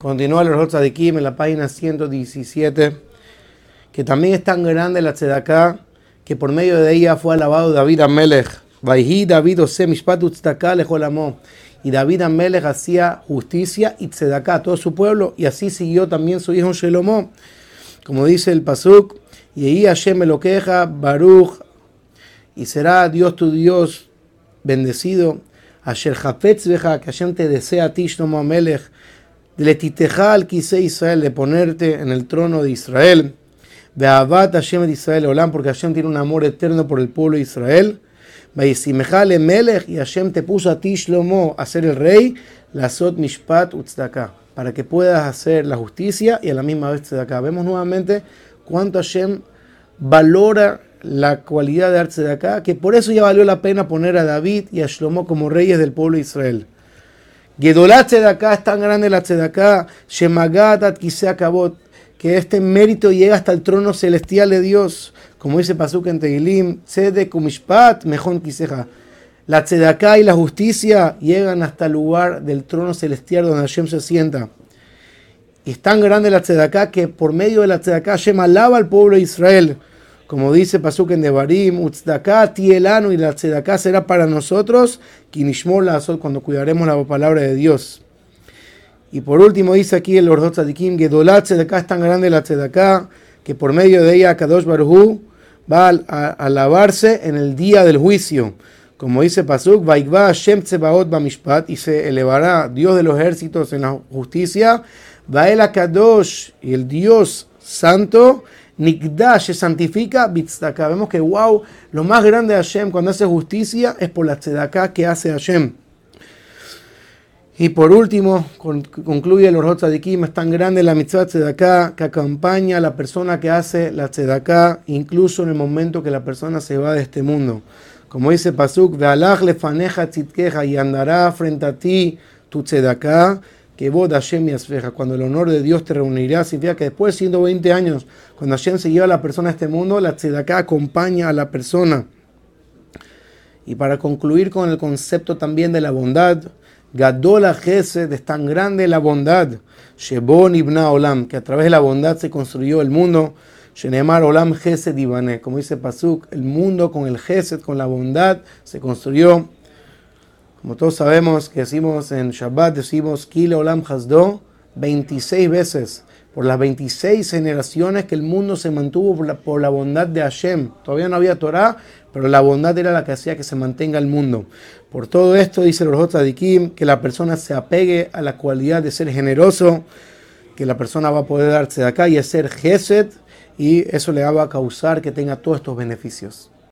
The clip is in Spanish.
Continúa el Orjot Tzadikim en la página 117, que también es tan grande la tzedaká que por medio de ella fue alabado David Amelech. David Ose Y David Amelech hacía justicia y tzedaká a todo su pueblo, y así siguió también su hijo Shelomó. Como dice el Pasuk, y ahí Hashem lo queja, Baruch, y será Dios tu Dios bendecido. Asher Hafetz Beja, que Hashem te desea a ti, Shlomo Amelech al quise Israel, de ponerte en el trono de Israel. Beavat Hashem de Israel Olam, porque Hashem tiene un amor eterno por el pueblo de Israel. Vaisimejale Melech, y Hashem te puso a ti, Shlomo, a ser el rey, la Sot Mishpat Utzdaka, para que puedas hacer la justicia y a la misma vez Tzedaka. Vemos nuevamente cuánto Hashem valora la cualidad de Tzedaka, que por eso ya valió la pena poner a David y a Shlomo como reyes del pueblo de Israel. Acá es tan grande la tzedaká, Shemagat quise Kabot, que este mérito llega hasta el trono celestial de Dios, como dice Pasuk en Tehilim, Tzedek Umishpat, Mejón Kiseja. La tzedaká y la justicia llegan hasta el lugar del trono celestial donde Hashem se sienta. Y es tan grande la tzedaká que por medio de la tzedaká Hashem alaba al pueblo de Israel. Como dice Pasuk en Devarim, Utzdaká tielanu y la tzedaká será para nosotros, kinishmor la cuando cuidaremos la palabra de Dios. Y por último dice aquí el Ordot Tzadikim, Gedolat tzedaká es tan grande la tzedaká que por medio de ella Kadosh Baruhu va a, alabarse en el día del juicio. Como dice Pasuk, Vaikva Hashem Tzebaot Bamishpat, y se elevará Dios de los ejércitos en la justicia, Vael Kadosh, y el Dios santo, Nikdash santifica, Bitzdaka. Vemos que, wow, lo más grande de Hashem cuando hace justicia es por la tzedaká que hace Hashem. Y por último, concluye el Orjot Tzadikim, es tan grande la mitzvah tzedaká que acompaña a la persona que hace la tzedaká, incluso en el momento que la persona se va de este mundo. Como dice Pasuk, Ve'alach lefaneja tzitkeja, y andará frente a ti tu tzedaká, que vos Hashem y cuando el honor de Dios te reunirá, significa que después de 120 años, cuando Hashem se lleva a la persona a este mundo, la tzedaká acompaña a la persona. Y para concluir con el concepto también de la bondad, Gadola Gesed es tan grande la bondad, Shebon Ibna Olam, que a través de la bondad se construyó el mundo, Shenemar Olam Gesed Ibane, como dice Pasuk, el mundo con el Gesed, con la bondad, se construyó. Como todos sabemos que decimos en Shabbat, decimos Kilo Olam Hasdo 26 veces, por las 26 generaciones que el mundo se mantuvo por la, bondad de Hashem. Todavía no había Torah, pero la bondad era la que hacía que se mantenga el mundo. Por todo esto, dice el Kim, que la persona se apegue a la cualidad de ser generoso, que la persona va a poder darse de acá y hacer Gesed, y eso le va a causar que tenga todos estos beneficios.